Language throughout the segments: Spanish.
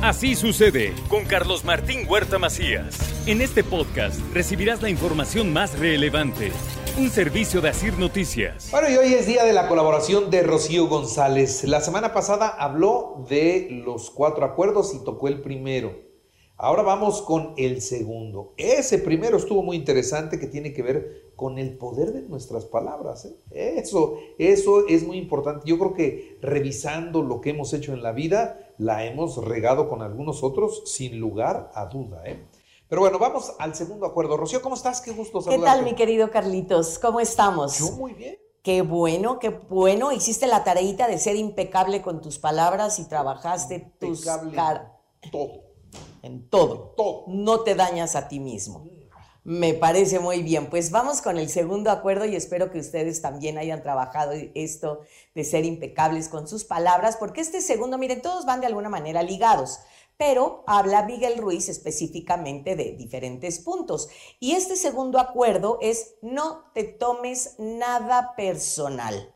Así sucede con Carlos Martín Huerta Macías. En este podcast recibirás la información más relevante. Un servicio de Asir Noticias. Bueno, y hoy es día de la colaboración de Rocío González. La semana pasada habló de los cuatro acuerdos y tocó el primero. Ahora vamos con el segundo. Ese primero estuvo muy interesante que tiene que ver con el poder de nuestras palabras. ¿eh? Eso, eso es muy importante. Yo creo que revisando lo que hemos hecho en la vida, la hemos regado con algunos otros sin lugar a duda. ¿eh? Pero bueno, vamos al segundo acuerdo. Rocío, ¿cómo estás? Qué gusto saludarte. ¿Qué tal, mi querido Carlitos? ¿Cómo estamos? Yo muy bien. Qué bueno, qué bueno. Hiciste la tareita de ser impecable con tus palabras y trabajaste tus... Impecable. Todo en todo. No te dañas a ti mismo. Me parece muy bien. Pues vamos con el segundo acuerdo y espero que ustedes también hayan trabajado esto de ser impecables con sus palabras, porque este segundo, miren, todos van de alguna manera ligados, pero habla Miguel Ruiz específicamente de diferentes puntos. Y este segundo acuerdo es no te tomes nada personal.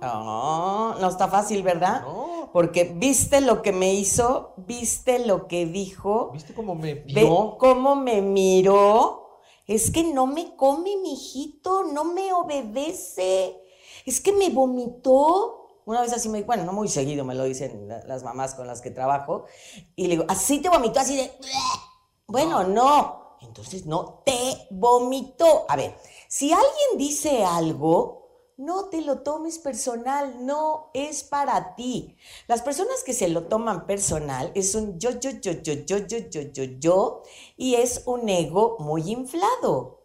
Ah. no está fácil, ¿verdad? No porque viste lo que me hizo, viste lo que dijo. ¿Viste cómo me vio? cómo me miró. Es que no me come, mi hijito, no me obedece. Es que me vomitó. Una vez así me bueno, no muy seguido me lo dicen las mamás con las que trabajo. Y le digo, así te vomitó, así de. Bueno, no. Entonces, no, te vomitó. A ver, si alguien dice algo, no te lo tomes personal, no es para ti. Las personas que se lo toman personal es un yo, yo, yo, yo, yo, yo, yo, yo, yo, y es un ego muy inflado.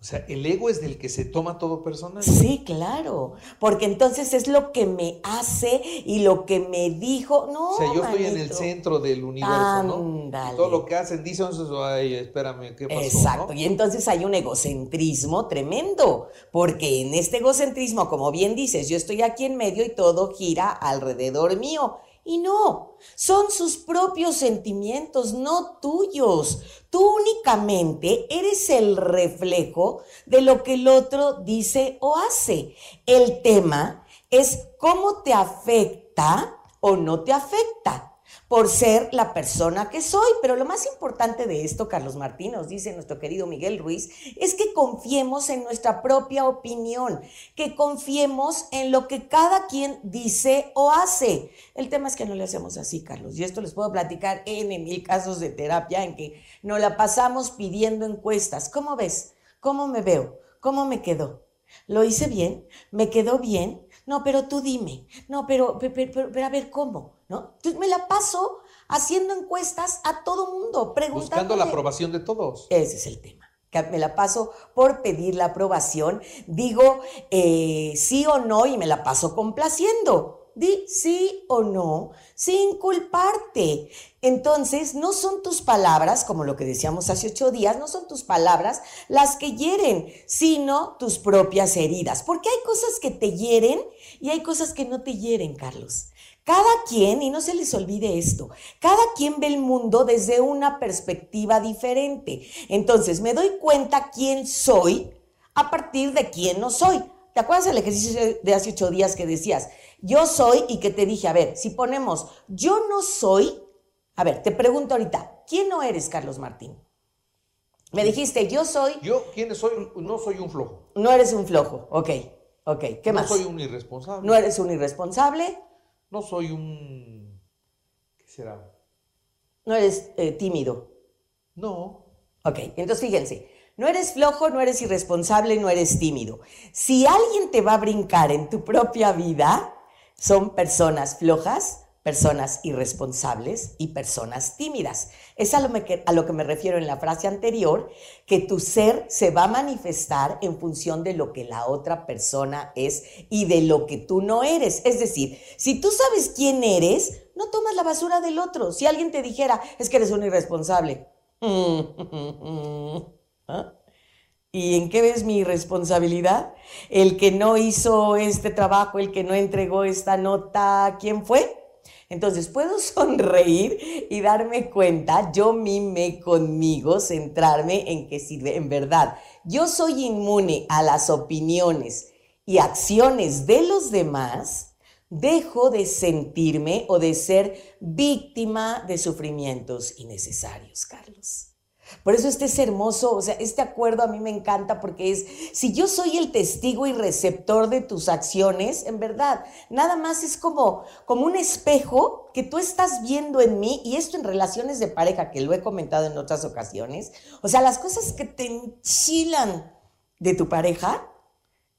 O sea, el ego es del que se toma todo personal. Sí, claro, porque entonces es lo que me hace y lo que me dijo. No, o sea, yo estoy en el centro del universo, ¿no? Y todo lo que hacen, dicen, ay, espérame, ¿qué pasó? Exacto, y entonces hay un egocentrismo tremendo, porque en este egocentrismo, como bien dices, yo estoy aquí en medio y todo gira alrededor mío. Y no, son sus propios sentimientos, no tuyos. Tú únicamente eres el reflejo de lo que el otro dice o hace. El tema es cómo te afecta o no te afecta por ser la persona que soy. Pero lo más importante de esto, Carlos Martín, nos dice nuestro querido Miguel Ruiz, es que confiemos en nuestra propia opinión, que confiemos en lo que cada quien dice o hace. El tema es que no le hacemos así, Carlos. Y esto les puedo platicar en mil casos de terapia en que nos la pasamos pidiendo encuestas. ¿Cómo ves? ¿Cómo me veo? ¿Cómo me quedó? ¿Lo hice bien? ¿Me quedó bien? No, pero tú dime. No, pero, pero, pero, a ver, ¿cómo? ¿No? Entonces me la paso haciendo encuestas a todo mundo, preguntando. Buscando la aprobación de todos. Ese es el tema. me la paso por pedir la aprobación, digo eh, sí o no y me la paso complaciendo. Di sí o no sin culparte. Entonces, no son tus palabras, como lo que decíamos hace ocho días, no son tus palabras las que hieren, sino tus propias heridas. Porque hay cosas que te hieren y hay cosas que no te hieren, Carlos. Cada quien, y no se les olvide esto, cada quien ve el mundo desde una perspectiva diferente. Entonces, me doy cuenta quién soy a partir de quién no soy. ¿Te acuerdas del ejercicio de hace ocho días que decías, yo soy y que te dije, a ver, si ponemos yo no soy, a ver, te pregunto ahorita, ¿quién no eres, Carlos Martín? Me dijiste, yo soy... Yo, ¿quién soy? No soy un flojo. No eres un flojo, ok, ok, ¿qué más? No soy un irresponsable. No eres un irresponsable. No soy un... ¿Qué será? No eres eh, tímido. No. Ok, entonces fíjense, no eres flojo, no eres irresponsable, no eres tímido. Si alguien te va a brincar en tu propia vida, son personas flojas, personas irresponsables y personas tímidas. Es a lo, que, me refiero en la frase anterior, que tu ser se va a manifestar en función de lo que la otra persona es y de lo que tú no eres. Es decir, si tú sabes quién eres, no tomas la basura del otro. Si alguien te dijera, es que eres un irresponsable. ¿Ah? ¿Y en qué ves mi responsabilidad? El que no hizo este trabajo, el que no entregó esta nota, ¿quién fue? Entonces puedo sonreír y darme cuenta, yo mime conmigo, centrarme en que si en verdad yo soy inmune a las opiniones y acciones de los demás, dejo de sentirme o de ser víctima de sufrimientos innecesarios, Carlos. Por eso este es hermoso, o sea, este acuerdo a mí me encanta porque es, si yo soy el testigo y receptor de tus acciones, en verdad, nada más es como, como un espejo que tú estás viendo en mí, y esto en relaciones de pareja, que lo he comentado en otras ocasiones, o sea, las cosas que te enchilan de tu pareja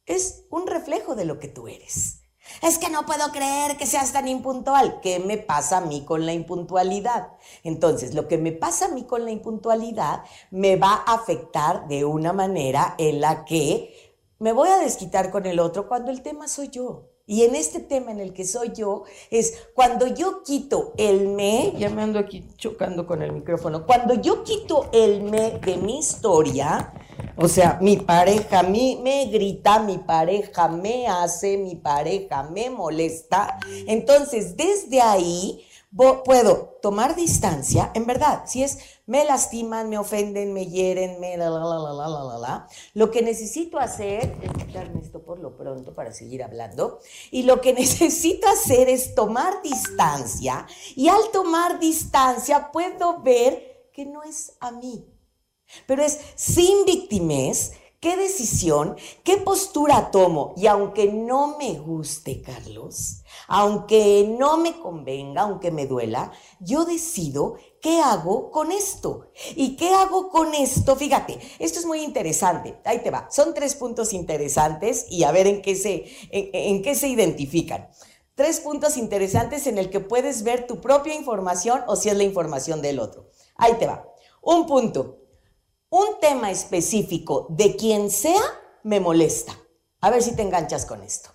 es un reflejo de lo que tú eres. Es que no puedo creer que seas tan impuntual. ¿Qué me pasa a mí con la impuntualidad? Entonces, lo que me pasa a mí con la impuntualidad me va a afectar de una manera en la que me voy a desquitar con el otro cuando el tema soy yo. Y en este tema en el que soy yo, es cuando yo quito el me, ya me ando aquí chocando con el micrófono, cuando yo quito el me de mi historia, o sea, mi pareja me grita, mi pareja me hace, mi pareja me molesta, entonces desde ahí puedo tomar distancia, en verdad, si es me lastiman, me ofenden, me hieren, me la la la la la la Lo que necesito hacer es quitarme esto por lo pronto para seguir hablando. Y lo que necesito hacer es tomar distancia. Y al tomar distancia puedo ver que no es a mí. Pero es sin victimez ¿Qué decisión, qué postura tomo? Y aunque no me guste, Carlos, aunque no me convenga, aunque me duela, yo decido qué hago con esto. ¿Y qué hago con esto? Fíjate, esto es muy interesante. Ahí te va. Son tres puntos interesantes y a ver en qué se, en, qué se identifican. Tres puntos interesantes en el que puedes ver tu propia información o si es la información del otro. Ahí te va. Un punto un tema específico de quien sea me molesta. A ver si te enganchas con esto.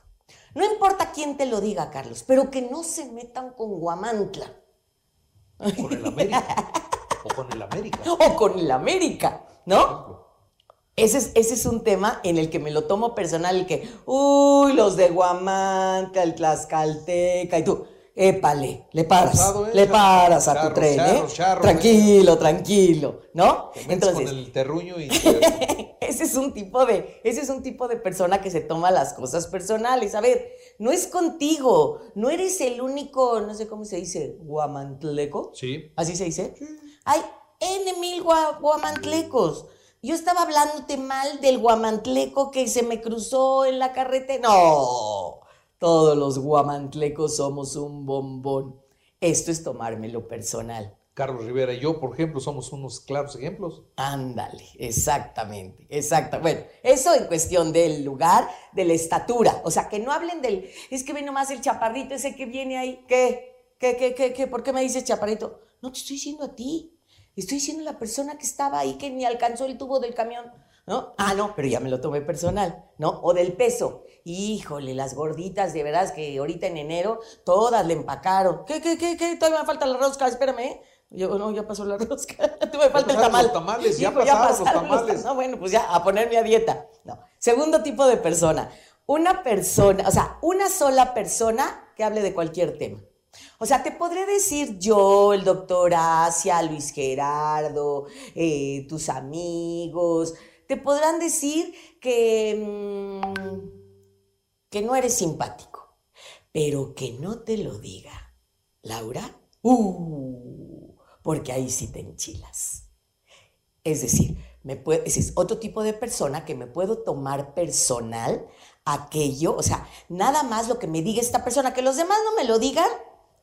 No importa quién te lo diga, Carlos, pero que no se metan con Guamantla. Con el América. o con el América. O con el América, ¿no? Ese es, ese es un tema en el que me lo tomo personal, el que, uy, los de Guamantla, el Tlaxcalteca, y tú, épale, le paras, ¿eh? le paras a tu tren, ¿eh? tranquilo, tranquilo, ¿no? Entonces, con el terruño y... ese es un tipo de, ese es un tipo de persona que se toma las cosas personales. A ver, no es contigo, no eres el único, no sé cómo se dice, guamantleco. Sí. ¿Así se dice? Hay N mil guamantlecos. Yo estaba hablándote mal del guamantleco que se me cruzó en la carretera. No, todos los guamantlecos somos un bombón. Esto es tomármelo personal. Carlos Rivera y yo, por ejemplo, somos unos claros ejemplos. Ándale, exactamente, exacto. Bueno, eso en cuestión del lugar, de la estatura. O sea, que no hablen del, es que ve nomás el chaparrito ese que viene ahí. ¿Qué? ¿Qué, qué, qué, qué? ¿Por qué me dices chaparrito? No te estoy diciendo a ti. Estoy diciendo a la persona que estaba ahí que ni alcanzó el tubo del camión. ¿No? Ah, no, pero ya me lo tomé personal, ¿no? O del peso. Híjole, las gorditas, de veras que ahorita en enero todas le empacaron. ¿Qué, qué, qué, qué? Todavía me falta la rosca, espérame, ¿eh? Yo, no, ya pasó la rosca. Tú me falta el tamal. Los tamales, ya, pasaron, los tamales. No, bueno, pues ya, a ponerme a dieta. No. Segundo tipo de persona. Una persona, o sea, una sola persona que hable de cualquier tema. O sea, te podré decir yo, el doctor Asia, Luis Gerardo, eh, tus amigos, te podrán decir que, mm, que no eres simpático, pero que no te lo diga. Laura, uh, porque ahí sí te enchilas. Es decir, me es otro tipo de persona que me puedo tomar personal aquello, o sea, nada más lo que me diga esta persona, que los demás no me lo digan,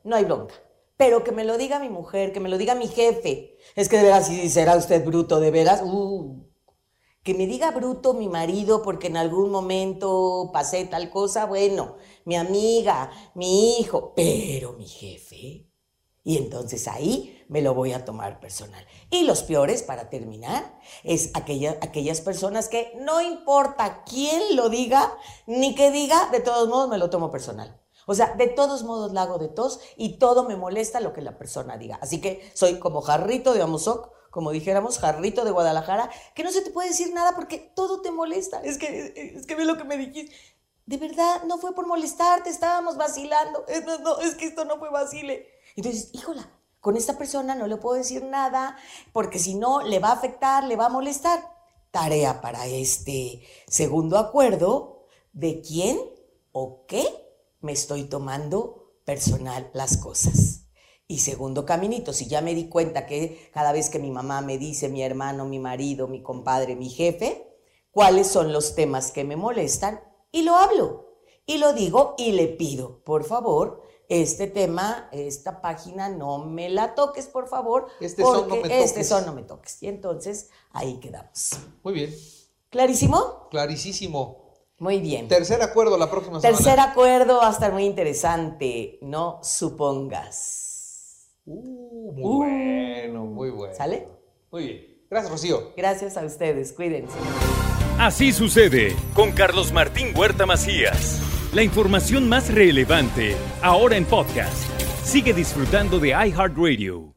no hay bronca. Pero que me lo diga mi mujer, que me lo diga mi jefe. Es que de veras, si será usted bruto, de veras, uh, que me diga bruto mi marido porque en algún momento pasé tal cosa, bueno, mi amiga, mi hijo, pero mi jefe. Y entonces ahí me lo voy a tomar personal. Y los peores, para terminar, es aquellas personas que no importa quién lo diga, ni que diga, de todos modos me lo tomo personal. O sea, de todos modos la hago de tos y todo me molesta lo que la persona diga. Así que soy como jarrito de Amozoc como dijéramos, jarrito de Guadalajara, que no se te puede decir nada porque todo te molesta. Es que, es que ve lo que me dijiste. De verdad, no fue por molestarte, estábamos vacilando. No, es que esto no fue vacile. Entonces, híjola, con esta persona no le puedo decir nada porque si no, le va a afectar, le va a molestar. Tarea para este segundo acuerdo de quién o qué me estoy tomando personal las cosas. Y segundo caminito, si ya me di cuenta que cada vez que mi mamá me dice, mi hermano, mi marido, mi compadre, mi jefe, cuáles son los temas que me molestan, y lo hablo, y lo digo y le pido, por favor, este tema, esta página, no me la toques, por favor. Este son no me toques. Este son no me toques. Y entonces ahí quedamos. Muy bien. ¿Clarísimo? Clarísimo. Muy bien. Tercer acuerdo la próxima semana. Tercer acuerdo va a estar muy interesante. No supongas. Uh, muy bueno, muy bueno. ¿Sale? Muy bien. Gracias, Rocío. Gracias a ustedes. Cuídense. Así sucede con Carlos Martín Huerta Macías. La información más relevante, ahora en podcast. Sigue disfrutando de iHeartRadio.